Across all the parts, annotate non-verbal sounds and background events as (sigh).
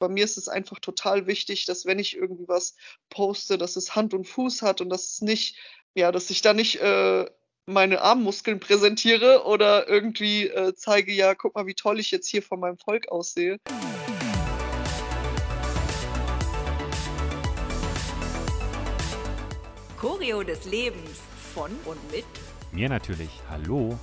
bei mir ist es einfach total wichtig, dass wenn ich irgendwie was poste, dass es Hand und Fuß hat und dass es nicht, ja, dass ich da nicht äh, meine Armmuskeln präsentiere oder irgendwie äh, zeige, ja, guck mal, wie toll ich jetzt hier von meinem Volk aussehe. Choreo des Lebens von und mit mir natürlich. Hallo.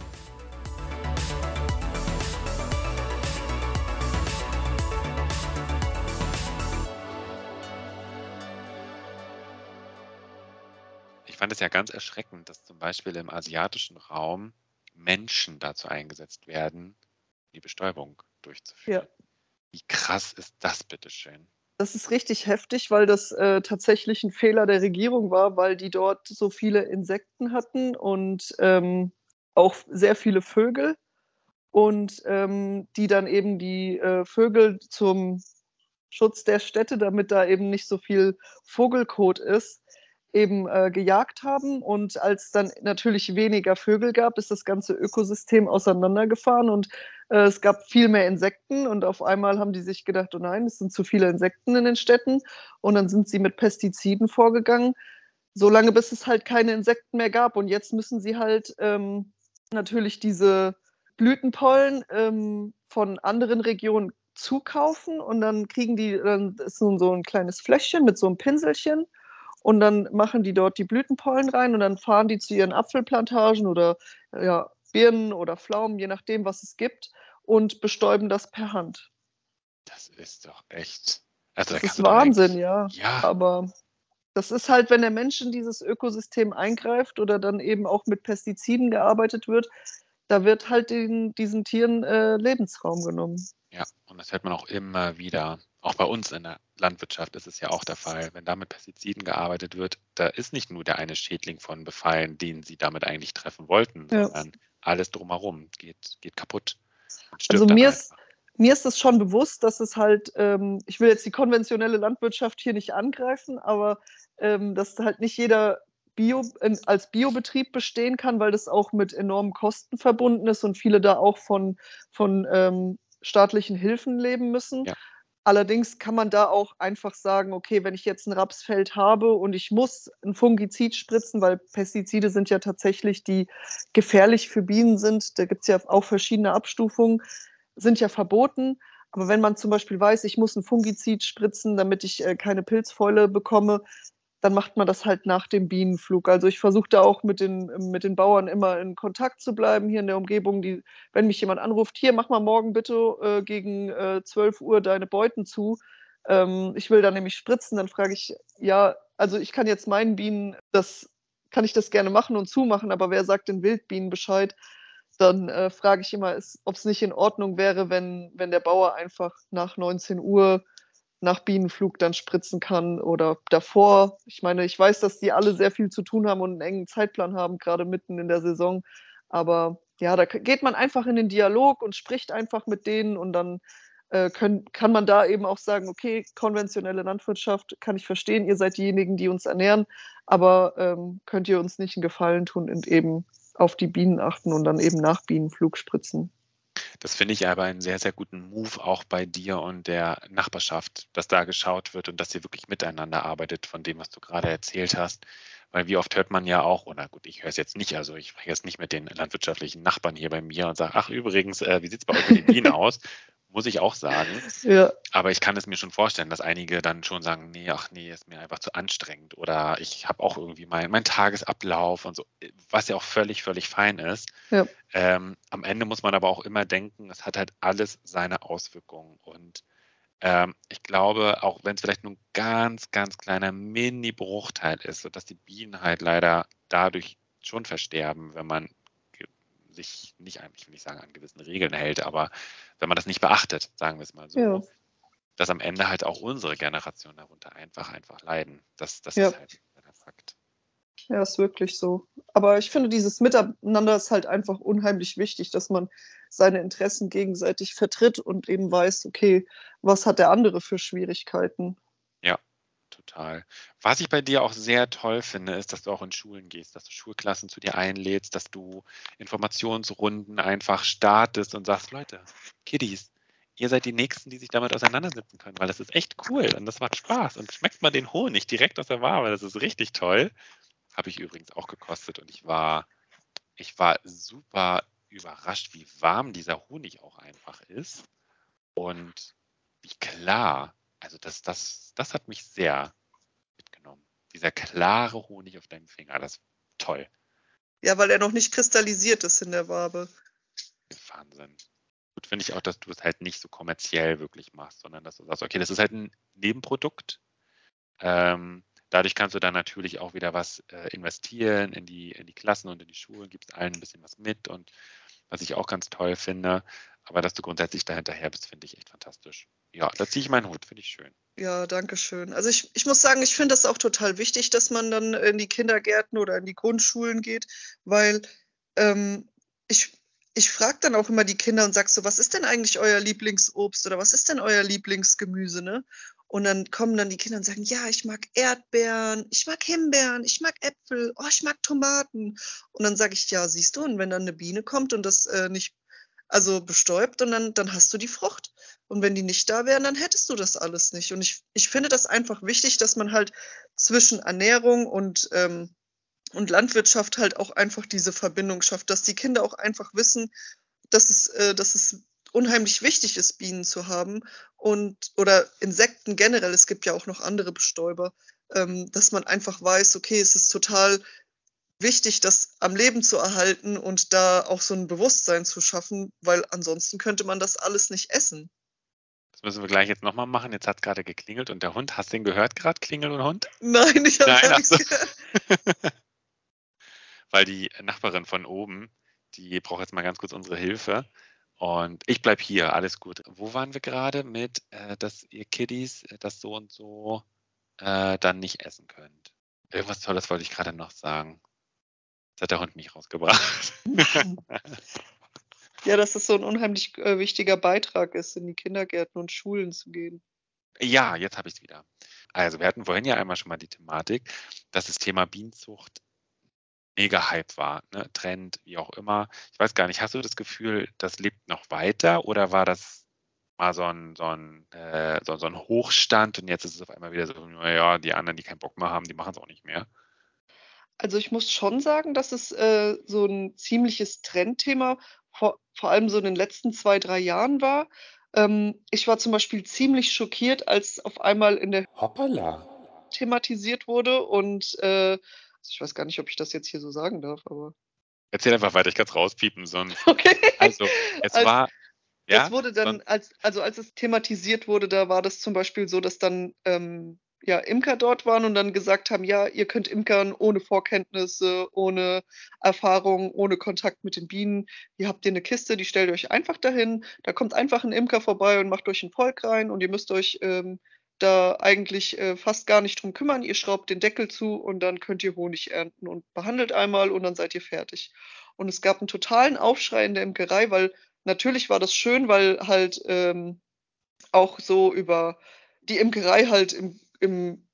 Ich fand es ja ganz erschreckend, dass zum Beispiel im asiatischen Raum Menschen dazu eingesetzt werden, die Bestäubung durchzuführen. Ja. Wie krass ist das bitteschön? Das ist richtig heftig, weil das äh, tatsächlich ein Fehler der Regierung war, weil die dort so viele Insekten hatten und ähm, auch sehr viele Vögel und ähm, die dann eben die äh, Vögel zum Schutz der Städte, damit da eben nicht so viel Vogelkot ist, eben äh, gejagt haben. Und als dann natürlich weniger Vögel gab, ist das ganze Ökosystem auseinandergefahren und äh, es gab viel mehr Insekten. Und auf einmal haben die sich gedacht, oh nein, es sind zu viele Insekten in den Städten. Und dann sind sie mit Pestiziden vorgegangen, solange bis es halt keine Insekten mehr gab. Und jetzt müssen sie halt ähm, natürlich diese Blütenpollen ähm, von anderen Regionen zukaufen und dann kriegen die, dann ist so ein kleines Fläschchen mit so einem Pinselchen und dann machen die dort die Blütenpollen rein und dann fahren die zu ihren Apfelplantagen oder ja, Birnen oder Pflaumen, je nachdem, was es gibt, und bestäuben das per Hand. Das ist doch echt. Also, das ist Wahnsinn, ja. ja. Aber das ist halt, wenn der Mensch in dieses Ökosystem eingreift oder dann eben auch mit Pestiziden gearbeitet wird, da wird halt den, diesen Tieren äh, Lebensraum genommen. Ja, und das hört man auch immer wieder. Auch bei uns in der Landwirtschaft ist es ja auch der Fall. Wenn da mit Pestiziden gearbeitet wird, da ist nicht nur der eine Schädling von befallen, den sie damit eigentlich treffen wollten, ja. sondern alles drumherum geht, geht kaputt. Also mir ist, mir ist es schon bewusst, dass es halt, ähm, ich will jetzt die konventionelle Landwirtschaft hier nicht angreifen, aber ähm, dass halt nicht jeder Bio, als Biobetrieb bestehen kann, weil das auch mit enormen Kosten verbunden ist und viele da auch von, von ähm, staatlichen Hilfen leben müssen. Ja. Allerdings kann man da auch einfach sagen, okay, wenn ich jetzt ein Rapsfeld habe und ich muss ein Fungizid spritzen, weil Pestizide sind ja tatsächlich, die gefährlich für Bienen sind, da gibt es ja auch verschiedene Abstufungen, sind ja verboten. Aber wenn man zum Beispiel weiß, ich muss ein Fungizid spritzen, damit ich äh, keine Pilzfäule bekomme, dann macht man das halt nach dem Bienenflug. Also ich versuche da auch mit den, mit den Bauern immer in Kontakt zu bleiben hier in der Umgebung. Die, wenn mich jemand anruft, hier, mach mal morgen bitte äh, gegen äh, 12 Uhr deine Beuten zu. Ähm, ich will da nämlich spritzen, dann frage ich, ja, also ich kann jetzt meinen Bienen, das kann ich das gerne machen und zumachen, aber wer sagt den Wildbienen Bescheid? Dann äh, frage ich immer, ob es nicht in Ordnung wäre, wenn, wenn der Bauer einfach nach 19 Uhr nach Bienenflug dann spritzen kann oder davor. Ich meine, ich weiß, dass die alle sehr viel zu tun haben und einen engen Zeitplan haben, gerade mitten in der Saison. Aber ja, da geht man einfach in den Dialog und spricht einfach mit denen und dann äh, können, kann man da eben auch sagen, okay, konventionelle Landwirtschaft kann ich verstehen, ihr seid diejenigen, die uns ernähren, aber ähm, könnt ihr uns nicht einen Gefallen tun und eben auf die Bienen achten und dann eben nach Bienenflug spritzen. Das finde ich aber einen sehr, sehr guten Move auch bei dir und der Nachbarschaft, dass da geschaut wird und dass ihr wirklich miteinander arbeitet von dem, was du gerade erzählt hast. Weil wie oft hört man ja auch, oder gut, ich höre es jetzt nicht, also ich spreche jetzt nicht mit den landwirtschaftlichen Nachbarn hier bei mir und sage, ach übrigens, äh, wie sieht es bei euch mit den Bienen aus? Muss ich auch sagen. (laughs) Ja. Aber ich kann es mir schon vorstellen, dass einige dann schon sagen, nee, ach nee, ist mir einfach zu anstrengend oder ich habe auch irgendwie meinen mein Tagesablauf und so, was ja auch völlig, völlig fein ist. Ja. Ähm, am Ende muss man aber auch immer denken, es hat halt alles seine Auswirkungen und ähm, ich glaube, auch wenn es vielleicht nur ein ganz, ganz kleiner Mini-Bruchteil ist, sodass die Bienen halt leider dadurch schon versterben, wenn man sich nicht, ich will nicht sagen, an gewissen Regeln hält, aber wenn man das nicht beachtet, sagen wir es mal so, ja. dass am Ende halt auch unsere Generation darunter einfach, einfach leiden. Das, das ja. ist halt der Fakt. Ja, ist wirklich so. Aber ich finde, dieses Miteinander ist halt einfach unheimlich wichtig, dass man seine Interessen gegenseitig vertritt und eben weiß, okay, was hat der andere für Schwierigkeiten? Total. Was ich bei dir auch sehr toll finde, ist, dass du auch in Schulen gehst, dass du Schulklassen zu dir einlädst, dass du Informationsrunden einfach startest und sagst, Leute, Kiddies, ihr seid die Nächsten, die sich damit auseinandersetzen können, weil das ist echt cool und das macht Spaß. Und schmeckt mal den Honig direkt aus der Wabe, das ist richtig toll. Habe ich übrigens auch gekostet und ich war, ich war super überrascht, wie warm dieser Honig auch einfach ist und wie klar. Also das, das, das hat mich sehr mitgenommen. Dieser klare Honig auf deinem Finger, das ist toll. Ja, weil er noch nicht kristallisiert ist in der Wabe. Wahnsinn. Gut finde ich auch, dass du es halt nicht so kommerziell wirklich machst, sondern dass du sagst, okay, das ist halt ein Nebenprodukt. Ähm, dadurch kannst du dann natürlich auch wieder was äh, investieren in die, in die Klassen und in die Schulen, gibst allen ein bisschen was mit und was ich auch ganz toll finde. Aber dass du grundsätzlich dahinterher bist, finde ich echt fantastisch. Ja, da ziehe ich meinen Hut, finde ich schön. Ja, danke schön. Also ich, ich muss sagen, ich finde das auch total wichtig, dass man dann in die Kindergärten oder in die Grundschulen geht, weil ähm, ich, ich frage dann auch immer die Kinder und sage so, was ist denn eigentlich euer Lieblingsobst oder was ist denn euer Lieblingsgemüse, ne? Und dann kommen dann die Kinder und sagen, ja, ich mag Erdbeeren, ich mag Himbeeren, ich mag Äpfel, oh, ich mag Tomaten. Und dann sage ich, ja, siehst du, und wenn dann eine Biene kommt und das äh, nicht, also bestäubt, und dann, dann hast du die Frucht. Und wenn die nicht da wären, dann hättest du das alles nicht. Und ich, ich finde das einfach wichtig, dass man halt zwischen Ernährung und, ähm, und Landwirtschaft halt auch einfach diese Verbindung schafft, dass die Kinder auch einfach wissen, dass es, äh, dass es unheimlich wichtig ist, Bienen zu haben und oder Insekten generell, es gibt ja auch noch andere Bestäuber, ähm, dass man einfach weiß, okay, es ist total wichtig, das am Leben zu erhalten und da auch so ein Bewusstsein zu schaffen, weil ansonsten könnte man das alles nicht essen. Das müssen wir gleich jetzt nochmal machen. Jetzt hat es gerade geklingelt und der Hund, hast du den gehört gerade, Klingel und Hund? Nein, ich habe gar nichts gehört. (laughs) Weil die Nachbarin von oben, die braucht jetzt mal ganz kurz unsere Hilfe. Und ich bleibe hier, alles gut. Wo waren wir gerade mit, äh, dass ihr Kiddies äh, das so und so äh, dann nicht essen könnt? Irgendwas Tolles wollte ich gerade noch sagen. Das hat der Hund mich rausgebracht. (laughs) ja, dass es so ein unheimlich äh, wichtiger Beitrag ist, in die Kindergärten und Schulen zu gehen. Ja, jetzt habe ich es wieder. Also, wir hatten vorhin ja einmal schon mal die Thematik, dass das Thema Bienenzucht mega Hype war, ne? Trend, wie auch immer. Ich weiß gar nicht, hast du das Gefühl, das lebt noch weiter oder war das mal so ein, so ein, äh, so, so ein Hochstand und jetzt ist es auf einmal wieder so, naja, die anderen, die keinen Bock mehr haben, die machen es auch nicht mehr? Also ich muss schon sagen, dass es äh, so ein ziemliches Trendthema vor, vor allem so in den letzten zwei, drei Jahren war. Ähm, ich war zum Beispiel ziemlich schockiert, als auf einmal in der Hoppala. thematisiert wurde und äh, ich weiß gar nicht, ob ich das jetzt hier so sagen darf, aber. Erzähl einfach weiter, ich kann es rauspiepen, sonst. (laughs) Okay. Also, es als, war. Ja, das wurde dann, als, also als es thematisiert wurde, da war das zum Beispiel so, dass dann ähm, ja, Imker dort waren und dann gesagt haben, ja, ihr könnt Imkern ohne Vorkenntnisse, ohne Erfahrung, ohne Kontakt mit den Bienen. Ihr habt hier eine Kiste, die stellt euch einfach dahin. Da kommt einfach ein Imker vorbei und macht euch ein Volk rein und ihr müsst euch ähm, da eigentlich äh, fast gar nicht drum kümmern. Ihr schraubt den Deckel zu und dann könnt ihr Honig ernten und behandelt einmal und dann seid ihr fertig. Und es gab einen totalen Aufschrei in der Imkerei, weil natürlich war das schön, weil halt ähm, auch so über die Imkerei halt im, im,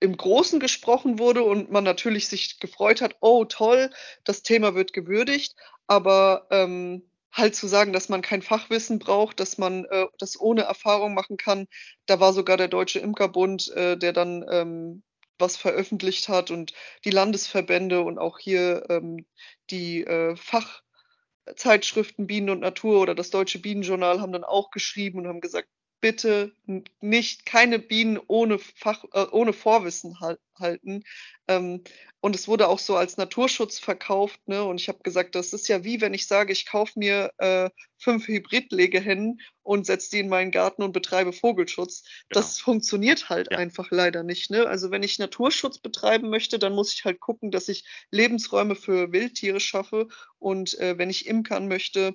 im Großen gesprochen wurde und man natürlich sich gefreut hat, oh toll, das Thema wird gewürdigt, aber ähm, halt zu sagen, dass man kein Fachwissen braucht, dass man äh, das ohne Erfahrung machen kann. Da war sogar der Deutsche Imkerbund, äh, der dann ähm, was veröffentlicht hat und die Landesverbände und auch hier ähm, die äh, Fachzeitschriften Bienen und Natur oder das Deutsche Bienenjournal haben dann auch geschrieben und haben gesagt, bitte nicht keine Bienen ohne Fach, äh, ohne Vorwissen halten. Ähm, und es wurde auch so als Naturschutz verkauft. Ne? Und ich habe gesagt, das ist ja wie wenn ich sage, ich kaufe mir äh, fünf Hybridlegehennen und setze die in meinen Garten und betreibe Vogelschutz. Genau. Das funktioniert halt ja. einfach leider nicht. Ne? Also wenn ich Naturschutz betreiben möchte, dann muss ich halt gucken, dass ich Lebensräume für Wildtiere schaffe. Und äh, wenn ich imkern möchte,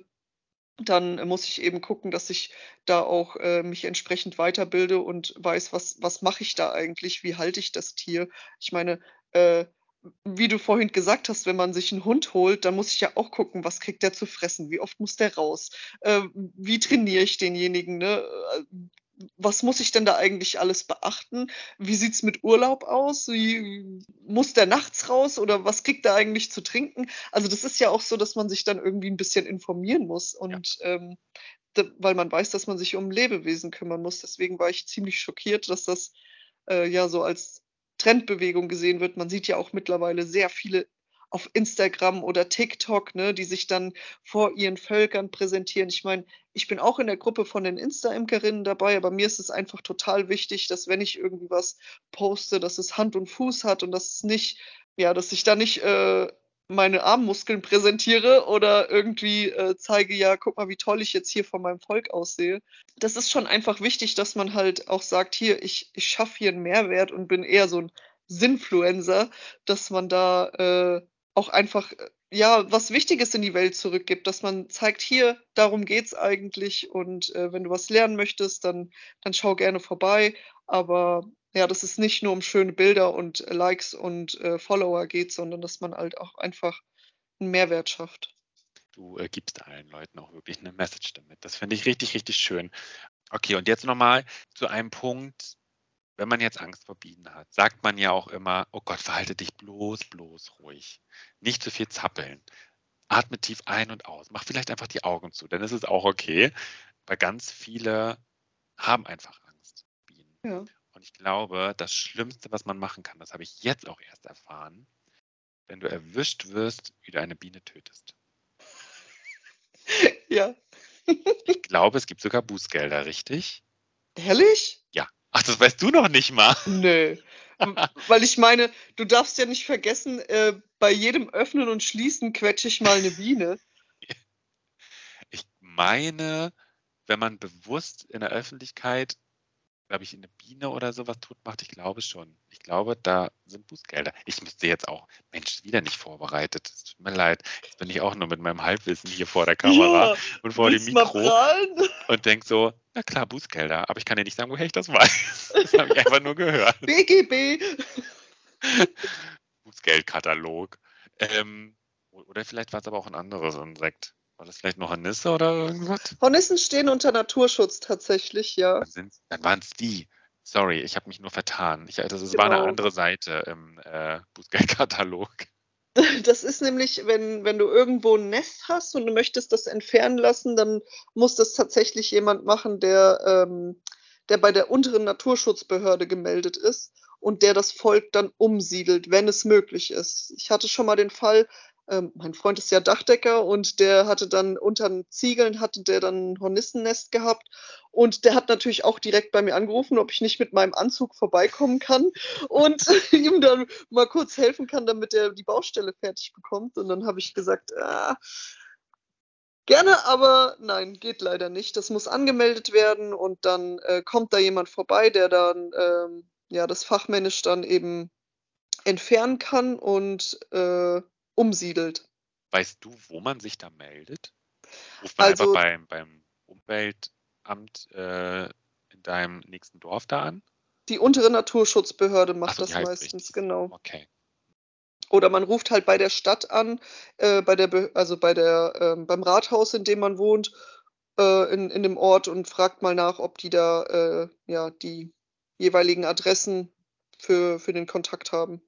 dann muss ich eben gucken, dass ich da auch äh, mich entsprechend weiterbilde und weiß, was, was mache ich da eigentlich, wie halte ich das Tier. Ich meine, äh, wie du vorhin gesagt hast, wenn man sich einen Hund holt, dann muss ich ja auch gucken, was kriegt der zu fressen, wie oft muss der raus, äh, wie trainiere ich denjenigen, ne? Was muss ich denn da eigentlich alles beachten? Wie sieht es mit Urlaub aus? Wie, muss der nachts raus oder was kriegt er eigentlich zu trinken? Also das ist ja auch so, dass man sich dann irgendwie ein bisschen informieren muss. Und ja. ähm, weil man weiß, dass man sich um Lebewesen kümmern muss. Deswegen war ich ziemlich schockiert, dass das äh, ja so als Trendbewegung gesehen wird. Man sieht ja auch mittlerweile sehr viele auf Instagram oder TikTok, ne, die sich dann vor ihren Völkern präsentieren. Ich meine, ich bin auch in der Gruppe von den Insta-Imkerinnen dabei, aber mir ist es einfach total wichtig, dass wenn ich irgendwie was poste, dass es Hand und Fuß hat und dass es nicht, ja, dass ich da nicht äh, meine Armmuskeln präsentiere oder irgendwie äh, zeige, ja, guck mal, wie toll ich jetzt hier von meinem Volk aussehe. Das ist schon einfach wichtig, dass man halt auch sagt, hier, ich, ich schaffe hier einen Mehrwert und bin eher so ein Sinfluencer, dass man da äh, auch einfach äh, ja was Wichtiges in die Welt zurückgibt, dass man zeigt, hier, darum geht's eigentlich und äh, wenn du was lernen möchtest, dann, dann schau gerne vorbei. Aber ja, dass es nicht nur um schöne Bilder und Likes und äh, Follower geht, sondern dass man halt auch einfach einen Mehrwert schafft. Du äh, gibst allen Leuten auch wirklich eine Message damit. Das finde ich richtig, richtig schön. Okay, und jetzt nochmal zu einem Punkt, wenn man jetzt Angst vor Bienen hat, sagt man ja auch immer, oh Gott, verhalte dich bloß, bloß ruhig. Nicht zu viel zappeln. Atme tief ein und aus. Mach vielleicht einfach die Augen zu, denn es ist auch okay, weil ganz viele haben einfach Angst. Bienen. Ja. Und ich glaube, das Schlimmste, was man machen kann, das habe ich jetzt auch erst erfahren, wenn du erwischt wirst, wie du eine Biene tötest. (laughs) Ja. ich glaube, es gibt sogar Bußgelder, richtig? Ehrlich? Ja. Ach, das weißt du noch nicht mal. Nö. (laughs) Weil ich meine, du darfst ja nicht vergessen, äh, bei jedem Öffnen und Schließen quetsche ich mal eine Biene. Ich meine, wenn man bewusst in der Öffentlichkeit glaube ich, eine Biene oder sowas tot macht. Ich glaube schon. Ich glaube, da sind Bußgelder. Ich müsste jetzt auch, Mensch, wieder nicht vorbereitet. Es tut mir leid. Jetzt bin ich auch nur mit meinem Halbwissen hier vor der Kamera ja, und vor dem Mikro und denke so, na klar, Bußgelder. Aber ich kann dir nicht sagen, woher ich das weiß. Das habe ich einfach nur gehört. BGB. Bußgeldkatalog. Ähm, oder vielleicht war es aber auch ein anderes Insekt. War das vielleicht noch Hornisse oder irgendwas? Hornissen stehen unter Naturschutz tatsächlich, ja. Dann, dann waren es die. Sorry, ich habe mich nur vertan. Ich, das genau. war eine genau. andere Seite im äh, Bußgeldkatalog. (laughs) Das ist nämlich, wenn, wenn du irgendwo ein Nest hast und du möchtest das entfernen lassen, dann muss das tatsächlich jemand machen, der, ähm, der bei der unteren Naturschutzbehörde gemeldet ist und der das Volk dann umsiedelt, wenn es möglich ist. Ich hatte schon mal den Fall, ähm, mein Freund ist ja Dachdecker und der hatte dann unter den Ziegeln hatte der dann ein Hornissennest gehabt und der hat natürlich auch direkt bei mir angerufen, ob ich nicht mit meinem Anzug vorbeikommen kann und (laughs) ihm dann mal kurz helfen kann, damit er die Baustelle fertig bekommt. Und dann habe ich gesagt, ah, Gerne, aber nein, geht leider nicht. Das muss angemeldet werden und dann äh, kommt da jemand vorbei, der dann ähm, ja das fachmännisch dann eben entfernen kann und äh, umsiedelt. Weißt du, wo man sich da meldet? Ruft man also, einfach beim, beim Umweltamt äh, in deinem nächsten Dorf da an? Die untere Naturschutzbehörde macht so, das meistens, richtig. genau. Okay. Oder man ruft halt bei der Stadt an, äh, bei der, also bei der, äh, beim Rathaus, in dem man wohnt, äh, in, in dem Ort und fragt mal nach, ob die da äh, ja die jeweiligen Adressen für, für den Kontakt haben.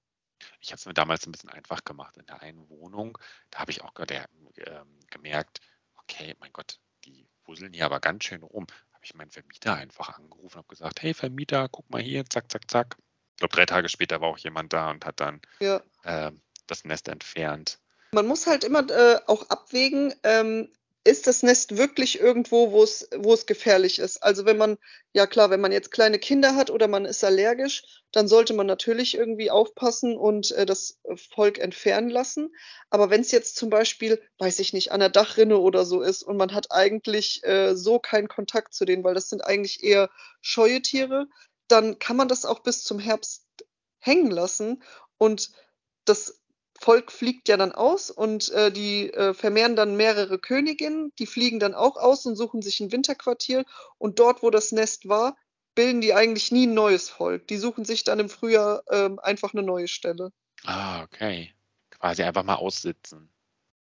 Ich habe es mir damals ein bisschen einfach gemacht in der einen Wohnung. Da habe ich auch gerade äh, gemerkt, okay, mein Gott, die wusseln hier aber ganz schön rum. Habe ich meinen Vermieter einfach angerufen und habe gesagt, hey Vermieter, guck mal hier, zack, zack, zack. Ich glaube, drei Tage später war auch jemand da und hat dann ja. äh, das Nest entfernt. Man muss halt immer äh, auch abwägen, ähm, ist das Nest wirklich irgendwo, wo es, wo es gefährlich ist? Also wenn man, ja klar, wenn man jetzt kleine Kinder hat oder man ist allergisch, dann sollte man natürlich irgendwie aufpassen und äh, das Volk entfernen lassen. Aber wenn es jetzt zum Beispiel, weiß ich nicht, an der Dachrinne oder so ist und man hat eigentlich äh, so keinen Kontakt zu denen, weil das sind eigentlich eher scheue Tiere, dann kann man das auch bis zum Herbst hängen lassen und das Volk fliegt ja dann aus und äh, die äh, vermehren dann mehrere Königinnen, die fliegen dann auch aus und suchen sich ein Winterquartier und dort, wo das Nest war, bilden die eigentlich nie ein neues Volk. Die suchen sich dann im Frühjahr äh, einfach eine neue Stelle. Ah, okay. Quasi einfach mal aussitzen.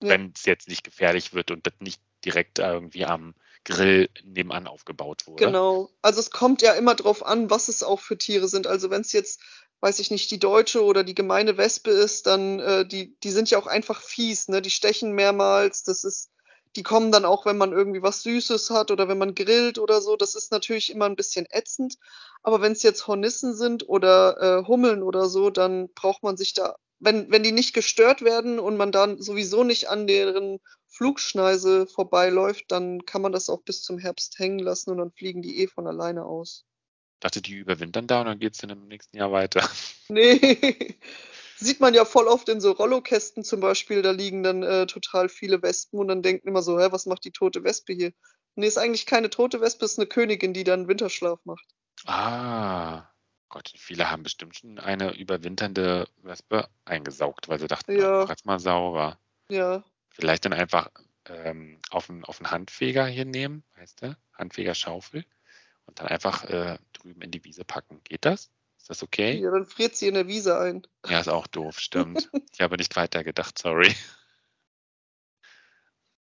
Ja. Wenn es jetzt nicht gefährlich wird und das nicht direkt irgendwie am Grill nebenan aufgebaut wurde. Genau. Also es kommt ja immer darauf an, was es auch für Tiere sind. Also wenn es jetzt weiß ich nicht, die deutsche oder die gemeine Wespe ist, dann äh, die, die sind ja auch einfach fies, ne? Die stechen mehrmals, das ist, Die kommen dann auch, wenn man irgendwie was Süßes hat oder wenn man grillt oder so. Das ist natürlich immer ein bisschen ätzend. Aber wenn es jetzt Hornissen sind oder äh, Hummeln oder so, dann braucht man sich da, wenn, wenn die nicht gestört werden und man dann sowieso nicht an deren Flugschneise vorbeiläuft, dann kann man das auch bis zum Herbst hängen lassen und dann fliegen die eh von alleine aus. Dachte, die überwintern da und dann geht es dann im nächsten Jahr weiter. (laughs) Nee, sieht man ja voll oft in so Rollokästen zum Beispiel, da liegen dann äh, total viele Wespen und dann denken immer so, hä, was macht die tote Wespe hier? Nee, ist eigentlich keine tote Wespe, ist eine Königin, die dann Winterschlaf macht. Ah, Gott, viele haben bestimmt schon eine überwinternde Wespe eingesaugt, weil sie dachten, Ja. jetzt mal sauber. Ja, Vielleicht dann einfach ähm, auf, einen, auf einen Handfeger hier nehmen, weißt du? Handfegerschaufel und dann einfach äh, drüben in die Wiese packen. Geht das? Ist das okay? ja, dann friert sie in der Wiese ein. Ja, ist auch doof, stimmt. (laughs) Ich habe nicht weiter gedacht, sorry.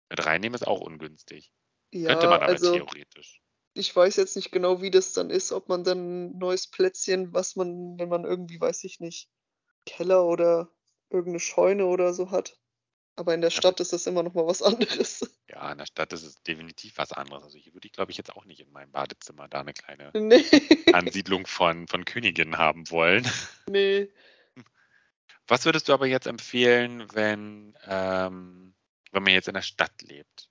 Mit reinnehmen ist auch ungünstig. Ja, Könnte man aber also theoretisch. ich weiß jetzt nicht genau, wie das dann ist, ob man dann ein neues Plätzchen, was man, wenn man irgendwie, weiß ich nicht, Keller oder irgendeine Scheune oder so hat. Aber in der Stadt ist das immer noch mal was (laughs) anderes. Ja, in der Stadt ist es definitiv was anderes. Also hier würde ich, glaube ich, jetzt auch nicht in meinem Badezimmer da eine kleine (laughs) Nee, Ansiedlung von, von Königinnen haben wollen. (laughs) nee. Was würdest du aber jetzt empfehlen, wenn, ähm, wenn man jetzt in der Stadt lebt?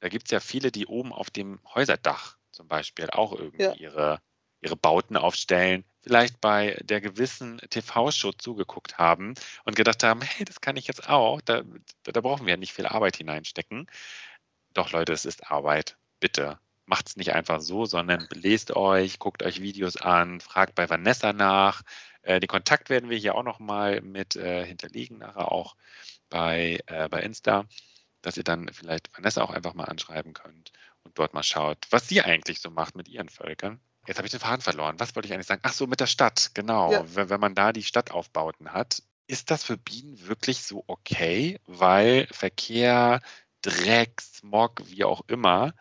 Da gibt es ja viele, die oben auf dem Häuserdach zum Beispiel auch irgendwie Ja. ihre, ihre Bauten aufstellen, vielleicht bei der gewissen TV-Show zugeguckt haben und gedacht haben, hey, das kann ich jetzt auch, da, da, brauchen wir ja nicht viel Arbeit hineinstecken. Doch Leute, es ist Arbeit. Bitte. Macht es nicht einfach so, sondern lest euch, guckt euch Videos an, fragt bei Vanessa nach. Äh, den Kontakt werden wir hier auch nochmal mit äh, hinterlegen, nachher auch bei, äh, bei Insta, dass ihr dann vielleicht Vanessa auch einfach mal anschreiben könnt und dort mal schaut, was sie eigentlich so macht mit ihren Völkern. Jetzt habe ich den Faden verloren. Was wollte ich eigentlich sagen? Ach so, mit der Stadt, genau. Ja. Wenn, wenn man da die Stadtaufbauten hat, ist das für Bienen wirklich so okay? Weil Verkehr, Dreck, Smog, wie auch immer,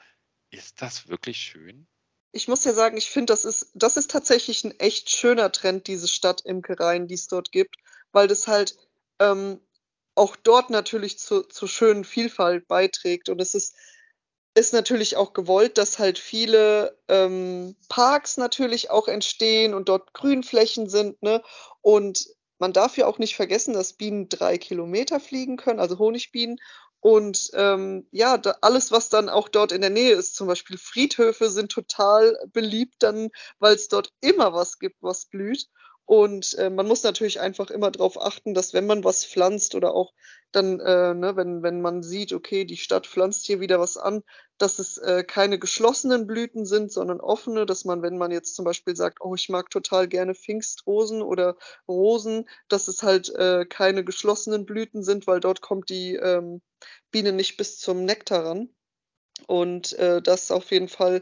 ist das wirklich schön? Ich muss ja sagen, ich finde, das ist, das ist tatsächlich ein echt schöner Trend, diese Stadtimkereien, die es dort gibt, weil das halt ähm, auch dort natürlich zu, zur schönen Vielfalt beiträgt. Und es ist, ist natürlich auch gewollt, dass halt viele ähm, Parks natürlich auch entstehen und dort Grünflächen sind. Ne? Und man darf ja auch nicht vergessen, dass Bienen drei Kilometer fliegen können, also Honigbienen. Und ähm, ja, da, alles, was dann auch dort in der Nähe ist, zum Beispiel Friedhöfe, sind total beliebt, dann, weil es dort immer was gibt, was blüht. Und äh, man muss natürlich einfach immer darauf achten, dass wenn man was pflanzt oder auch dann, äh, ne, wenn, wenn man sieht, okay, die Stadt pflanzt hier wieder was an, dass es äh, keine geschlossenen Blüten sind, sondern offene, dass man, wenn man jetzt zum Beispiel sagt, oh, ich mag total gerne Pfingstrosen oder Rosen, dass es halt äh, keine geschlossenen Blüten sind, weil dort kommt die ähm, Biene nicht bis zum Nektar ran. Und äh, das auf jeden Fall,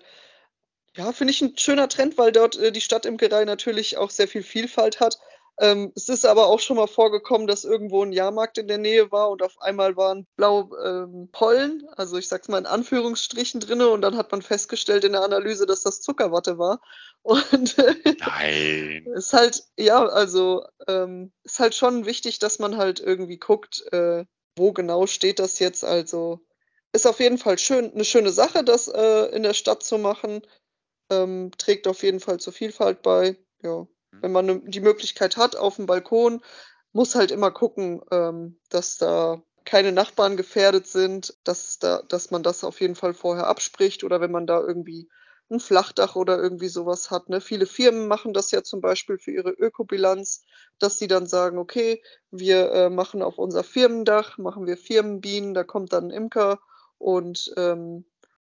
ja, finde ich ein schöner Trend, weil dort äh, die Stadtimkerei natürlich auch sehr viel Vielfalt hat. Ähm, es ist aber auch schon mal vorgekommen, dass irgendwo ein Jahrmarkt in der Nähe war und auf einmal waren blaue ähm, Pollen, also ich sag's mal in Anführungsstrichen drinne und dann hat man festgestellt in der Analyse, dass das Zuckerwatte war. (laughs) Und Nein. ist halt, ja, also ähm, ist halt schon wichtig, dass man halt irgendwie guckt, äh, wo genau steht das jetzt. Also ist auf jeden Fall schön, eine schöne Sache, das äh, in der Stadt zu machen. Ähm, trägt auf jeden Fall zur Vielfalt bei. Ja, wenn man ne, die Möglichkeit hat auf dem Balkon, muss halt immer gucken, ähm, dass da keine Nachbarn gefährdet sind, dass da, dass man das auf jeden Fall vorher abspricht oder wenn man da irgendwie ein Flachdach oder irgendwie sowas hat. Ne? Viele Firmen machen das ja zum Beispiel für ihre Ökobilanz, dass sie dann sagen, okay, wir äh, machen auf unser Firmendach, machen wir Firmenbienen, da kommt dann ein Imker und ähm,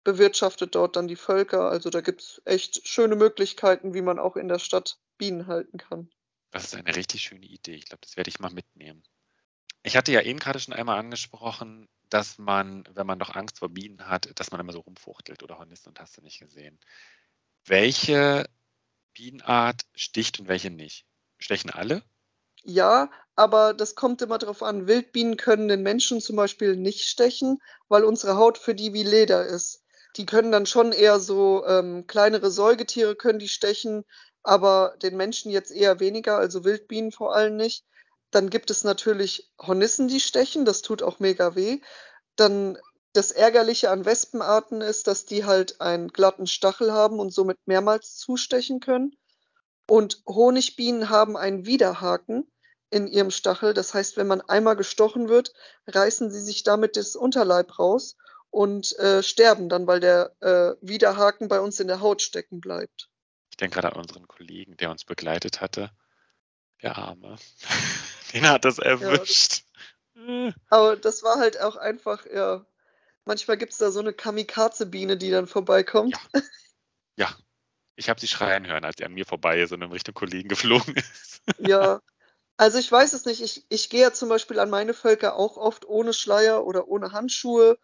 bewirtschaftet dort dann die Völker. Also da gibt es echt schöne Möglichkeiten, wie man auch in der Stadt Bienen halten kann. Das ist eine richtig schöne Idee. Ich glaube, das werde ich mal mitnehmen. Ich hatte ja eben gerade schon einmal angesprochen, dass man, wenn man doch Angst vor Bienen hat, dass man immer so rumfuchtelt oder Hornissen und hast du nicht gesehen. Welche Bienenart sticht und welche nicht? Stechen alle? Ja, aber das kommt immer darauf an. Wildbienen können den Menschen zum Beispiel nicht stechen, weil unsere Haut für die wie Leder ist. Die können dann schon eher so ähm, kleinere Säugetiere können die stechen, aber den Menschen jetzt eher weniger, also Wildbienen vor allem nicht. Dann gibt es natürlich Hornissen, die stechen, das tut auch mega weh. Dann das Ärgerliche an Wespenarten ist, dass die halt einen glatten Stachel haben und somit mehrmals zustechen können. Und Honigbienen haben einen Widerhaken in ihrem Stachel. Das heißt, wenn man einmal gestochen wird, reißen sie sich damit das Unterleib raus und äh, sterben dann, weil der äh, Widerhaken bei uns in der Haut stecken bleibt. Ich denke gerade an unseren Kollegen, der uns begleitet hatte. Der Arme. (laughs) Den hat das erwischt. Ja, (laughs) aber das war halt auch einfach, ja. Manchmal gibt es da so eine Kamikaze-Biene, die dann vorbeikommt. Ja. ja. Ich habe sie schreien hören, als sie an mir vorbei ist und in Richtung Kollegen geflogen ist. ja. (laughs) Also ich weiß es nicht. Ich, ich gehe ja zum Beispiel an meine Völker auch oft ohne Schleier oder ohne Handschuhe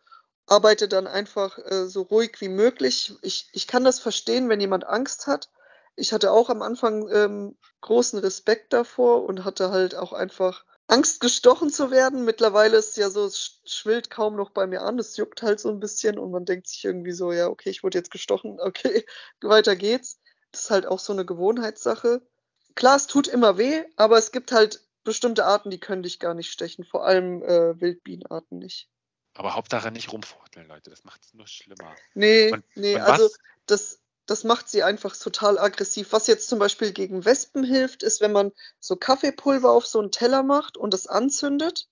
arbeite dann einfach äh, so ruhig wie möglich. Ich, ich kann das verstehen, wenn jemand Angst hat. Ich hatte auch am Anfang ähm, großen Respekt davor und hatte halt auch einfach Angst, gestochen zu werden. Mittlerweile ist ja so, es schwillt kaum noch bei mir an. Es juckt halt so ein bisschen und man denkt sich irgendwie so, ja, okay, ich wurde jetzt gestochen, (laughs) okay, weiter geht's. Das ist halt auch so eine Gewohnheitssache. Klar, es tut immer weh, aber es gibt halt bestimmte Arten, die können dich gar nicht stechen, vor allem äh, Wildbienenarten nicht. Aber Hauptsache nicht rumfuchteln, Leute. Das macht es nur schlimmer. Nee, und, nee, und also das, das macht sie einfach total aggressiv. Was jetzt zum Beispiel gegen Wespen hilft, ist, wenn man so Kaffeepulver auf so einen Teller macht und das anzündet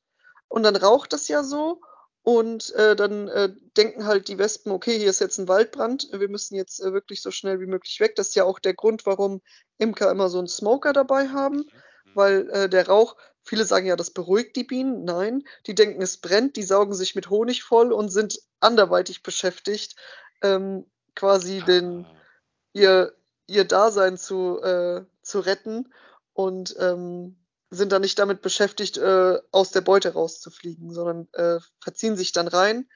und dann raucht das ja so und äh, dann äh, denken halt die Wespen, okay, hier ist jetzt ein Waldbrand, wir müssen jetzt äh, wirklich so schnell wie möglich weg. Das ist ja auch der Grund, warum Imker immer so einen Smoker dabei haben, mhm. weil äh, der Rauch Viele sagen ja, das beruhigt die Bienen. Nein, die denken, es brennt, die saugen sich mit Honig voll und sind anderweitig beschäftigt, ähm, quasi den, ah. ihr, ihr Dasein zu, äh, zu retten und ähm, sind dann nicht damit beschäftigt, äh, aus der Beute rauszufliegen, sondern äh, verziehen sich dann rein,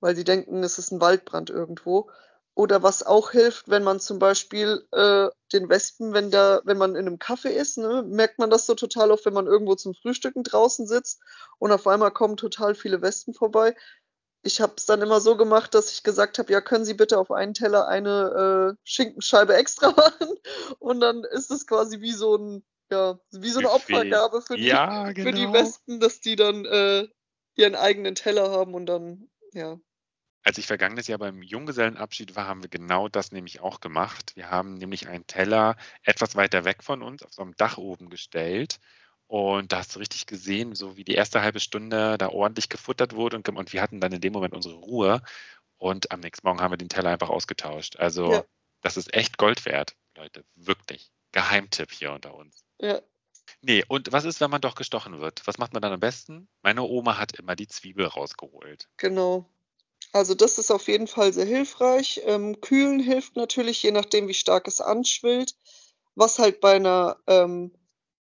weil sie denken, es ist ein Waldbrand irgendwo. Oder was auch hilft, wenn man zum Beispiel äh, den Wespen, wenn da, wenn man in einem Kaffee ist, ne, merkt man das so total oft, wenn man irgendwo zum Frühstücken draußen sitzt und auf einmal kommen total viele Wespen vorbei. Ich habe es dann immer so gemacht, dass ich gesagt habe, ja, können Sie bitte auf einen Teller eine äh, Schinkenscheibe extra (laughs) machen? Und dann ist es quasi wie so ein, ja, wie so eine Opfergabe für die, ja, genau. für die genau. Wespen, dass die dann äh, ihren eigenen Teller haben und dann, ja, als ich vergangenes Jahr beim Junggesellenabschied war, haben wir genau das nämlich auch gemacht. Wir haben nämlich einen Teller etwas weiter weg von uns auf so einem Dach oben gestellt. Und da hast du richtig gesehen, so wie die erste halbe Stunde da ordentlich gefuttert wurde. Und, und wir hatten dann in dem Moment unsere Ruhe. Und am nächsten Morgen haben wir den Teller einfach ausgetauscht. Also ja. das ist echt Gold wert, Leute. Wirklich. Geheimtipp hier unter uns. Ja. Nee, und was ist, wenn man doch gestochen wird? Was macht man dann am besten? Meine Oma hat immer die Zwiebel rausgeholt. Genau. Also das ist auf jeden Fall sehr hilfreich. Ähm, kühlen hilft natürlich, je nachdem, wie stark es anschwillt. Was halt bei einer, ähm,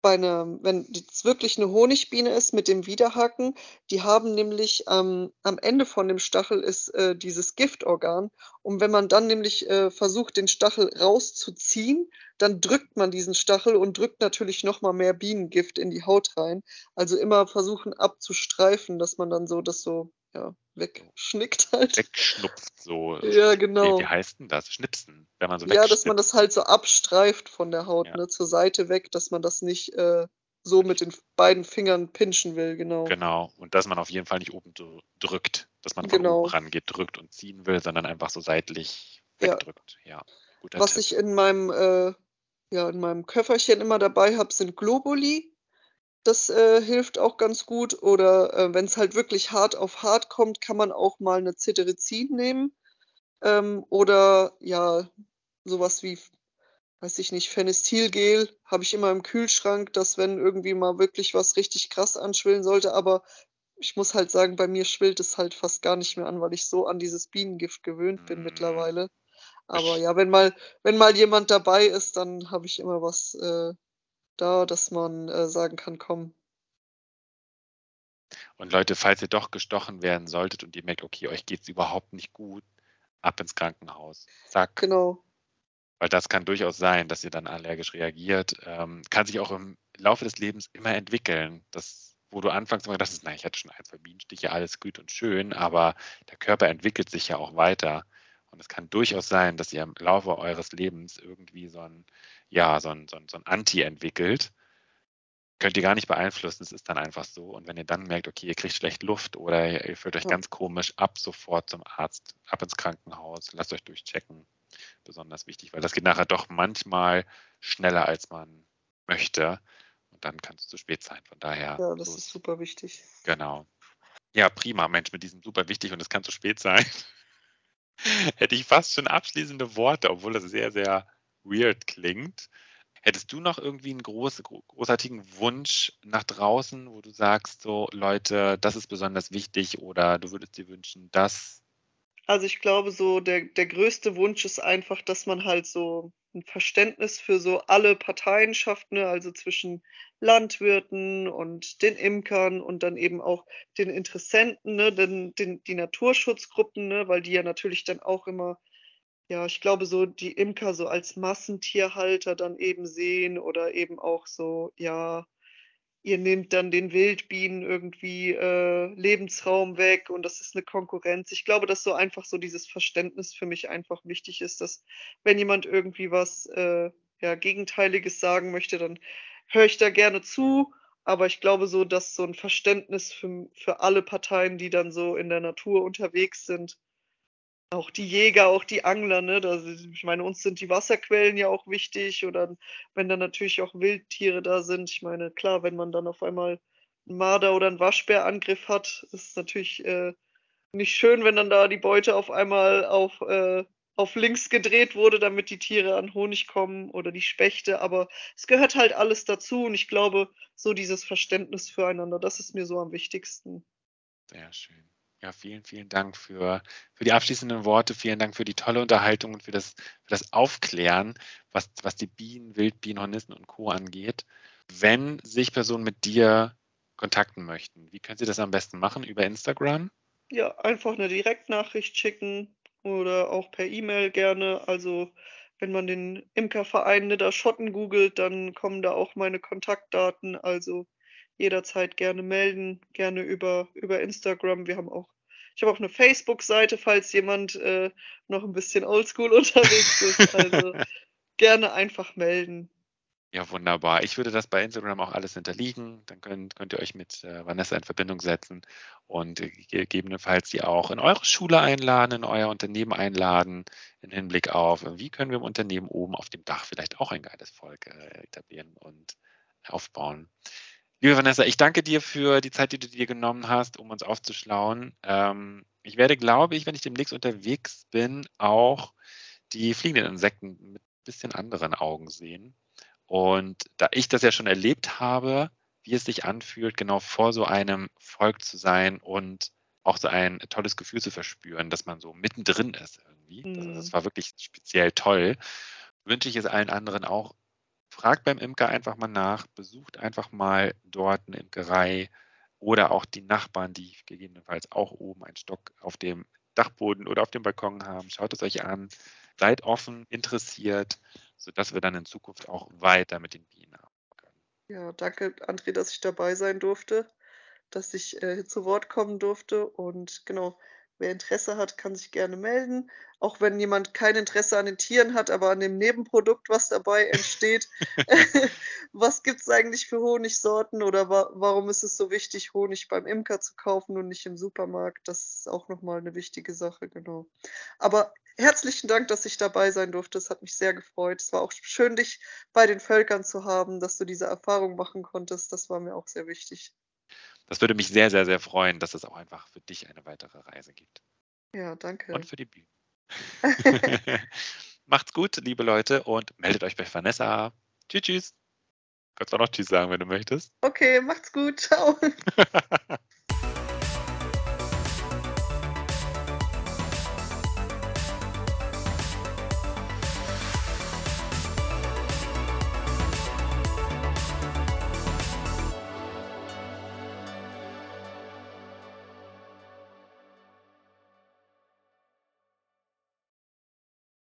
bei einer, wenn es wirklich eine Honigbiene ist mit dem Widerhaken, die haben nämlich ähm, am Ende von dem Stachel ist äh, dieses Giftorgan. Und wenn man dann nämlich äh, versucht, den Stachel rauszuziehen, dann drückt man diesen Stachel und drückt natürlich nochmal mehr Bienengift in die Haut rein. Also immer versuchen abzustreifen, dass man dann so das so ja, wegschnickt halt. Wegschnupft so. Ja, genau. Wie, wie, heißt denn das? Schnipsen, wenn man so Ja, dass man das halt so abstreift von der Haut, ja. ne, zur Seite weg, dass man das nicht äh, so mit den beiden Fingern pinchen will, genau. Genau, und dass man auf jeden Fall nicht oben drückt, dass man von genau. oben rangeht, drückt und ziehen will, sondern einfach so seitlich wegdrückt. Ja, ja Was Tipp. ich in meinem, äh, ja, in meinem Köfferchen immer dabei habe, sind Globuli. Das äh, hilft auch ganz gut. Oder äh, wenn es halt wirklich hart auf hart kommt, kann man auch mal eine Cetirizin nehmen. Ähm, oder ja, sowas wie, weiß ich nicht, Phenestilgel habe ich immer im Kühlschrank, dass wenn irgendwie mal wirklich was richtig krass anschwillen sollte. Aber ich muss halt sagen, bei mir schwillt es halt fast gar nicht mehr an, weil ich so an dieses Bienengift gewöhnt bin mm. mittlerweile. Aber ja, wenn mal, wenn mal jemand dabei ist, dann habe ich immer was äh, da, dass man äh, sagen kann, komm. Und Leute, falls ihr doch gestochen werden solltet und ihr merkt, okay, euch geht es überhaupt nicht gut, ab ins Krankenhaus. Zack. Genau. Weil das kann durchaus sein, dass ihr dann allergisch reagiert. Ähm, kann sich auch im Laufe des Lebens immer entwickeln. Das, wo du anfangs immer gedacht hast, na, ich hatte schon ein, zwei Bienenstiche, alles gut und schön, aber der Körper entwickelt sich ja auch weiter. Und es kann durchaus sein, dass ihr im Laufe eures Lebens irgendwie so ein, ja, so ein, so ein, so ein Anti entwickelt. könnt ihr gar nicht beeinflussen. Es ist dann einfach so. Und wenn ihr dann merkt, okay, ihr kriegt schlecht Luft oder ihr fühlt euch ja. ganz komisch, ab sofort zum Arzt, ab ins Krankenhaus, lasst euch durchchecken. Besonders wichtig, weil das geht nachher doch manchmal schneller, als man möchte. Und dann kann es zu spät sein. Von daher. Ja, das so ist super wichtig. Genau. Ja, prima, Mensch, mit diesem super wichtig und es kann zu spät sein. (laughs) Hätte ich fast schon abschließende Worte, obwohl das sehr, sehr weird klingt. Hättest du noch irgendwie einen groß, großartigen Wunsch nach draußen, wo du sagst, so Leute, das ist besonders wichtig oder du würdest dir wünschen, dass? Also ich glaube, so der, der größte Wunsch ist einfach, dass man halt so ein Verständnis für so alle Parteien schafft, ne? also zwischen Landwirten und den Imkern und dann eben auch den Interessenten, ne? den, den, die Naturschutzgruppen, ne? weil die ja natürlich dann auch immer ja, ich glaube, so die Imker so als Massentierhalter dann eben sehen oder eben auch so, ja, ihr nehmt dann den Wildbienen irgendwie äh, Lebensraum weg und das ist eine Konkurrenz. Ich glaube, dass so einfach so dieses Verständnis für mich einfach wichtig ist, dass wenn jemand irgendwie was äh, ja, Gegenteiliges sagen möchte, dann höre ich da gerne zu. Aber ich glaube so, dass so ein Verständnis für, für alle Parteien, die dann so in der Natur unterwegs sind, auch die Jäger, auch die Angler, ne? Das, ich meine, uns sind die Wasserquellen ja auch wichtig oder wenn dann natürlich auch Wildtiere da sind. Ich meine, klar, wenn man dann auf einmal einen Marder oder einen Waschbärangriff hat, ist es natürlich äh, nicht schön, wenn dann da die Beute auf einmal auf, äh, auf links gedreht wurde, damit die Tiere an Honig kommen oder die Spechte. Aber es gehört halt alles dazu und ich glaube, so dieses Verständnis füreinander, das ist mir so am wichtigsten. Sehr schön. Ja, vielen, vielen Dank für, für die abschließenden Worte. Vielen Dank für die tolle Unterhaltung und für das, für das Aufklären, was, was die Bienen, Wildbienen, Hornissen und Co. angeht. Wenn sich Personen mit dir kontakten möchten, wie können sie das am besten machen? Über Instagram? Ja, einfach eine Direktnachricht schicken oder auch per E-Mail gerne. Also wenn man den Imkerverein Niederschotten googelt, dann kommen da auch meine Kontaktdaten. Also jederzeit gerne melden, gerne über, über Instagram. Wir haben auch, ich habe auch eine Facebook-Seite, falls jemand äh, noch ein bisschen oldschool (laughs) unterwegs ist. Also gerne einfach melden. Ja, wunderbar. Ich würde das bei Instagram auch alles hinterlegen. Dann könnt, könnt ihr euch mit äh, Vanessa in Verbindung setzen und äh, gegebenenfalls sie auch in eure Schule einladen, in euer Unternehmen einladen, im Hinblick auf, wie können wir im Unternehmen oben auf dem Dach vielleicht auch ein geiles Volk äh, etablieren und aufbauen. Liebe Vanessa, ich danke dir für die Zeit, die du dir genommen hast, um uns aufzuschlauen. Ähm, ich werde, glaube ich, wenn ich demnächst unterwegs bin, auch die fliegenden Insekten mit ein bisschen anderen Augen sehen. Und da ich das ja schon erlebt habe, wie es sich anfühlt, genau vor so einem Volk zu sein und auch so ein tolles Gefühl zu verspüren, dass man so mittendrin ist irgendwie. Mhm. Das, das war wirklich speziell toll. Wünsche ich es allen anderen auch fragt beim Imker einfach mal nach, besucht einfach mal dort eine Imkerei oder auch die Nachbarn, die gegebenenfalls auch oben einen Stock auf dem Dachboden oder auf dem Balkon haben. Schaut es euch an, seid offen, interessiert, sodass wir dann in Zukunft auch weiter mit den Bienen arbeiten können. Ja, danke, André, dass ich dabei sein durfte, dass ich äh, zu Wort kommen durfte. Und genau, Wer Interesse hat, kann sich gerne melden. Auch wenn jemand kein Interesse an den Tieren hat, aber an dem Nebenprodukt, was dabei entsteht. (laughs) (laughs) was gibt es eigentlich für Honigsorten oder wa warum ist es so wichtig, Honig beim Imker zu kaufen und nicht im Supermarkt? Das ist auch nochmal eine wichtige Sache, genau. Aber herzlichen Dank, dass ich dabei sein durfte. Es hat mich sehr gefreut. Es war auch schön, dich bei den Völkern zu haben, dass du diese Erfahrung machen konntest. Das war mir auch sehr wichtig das würde mich sehr, sehr, sehr freuen, dass es auch einfach für dich eine weitere Reise gibt. Ja, danke. Und für die Bühne. (laughs) (laughs) Macht's gut, liebe Leute, und meldet euch bei Vanessa. Tschüss, tschüss. Kannst auch noch Tschüss sagen, wenn du möchtest. Okay, macht's gut. Ciao. (laughs)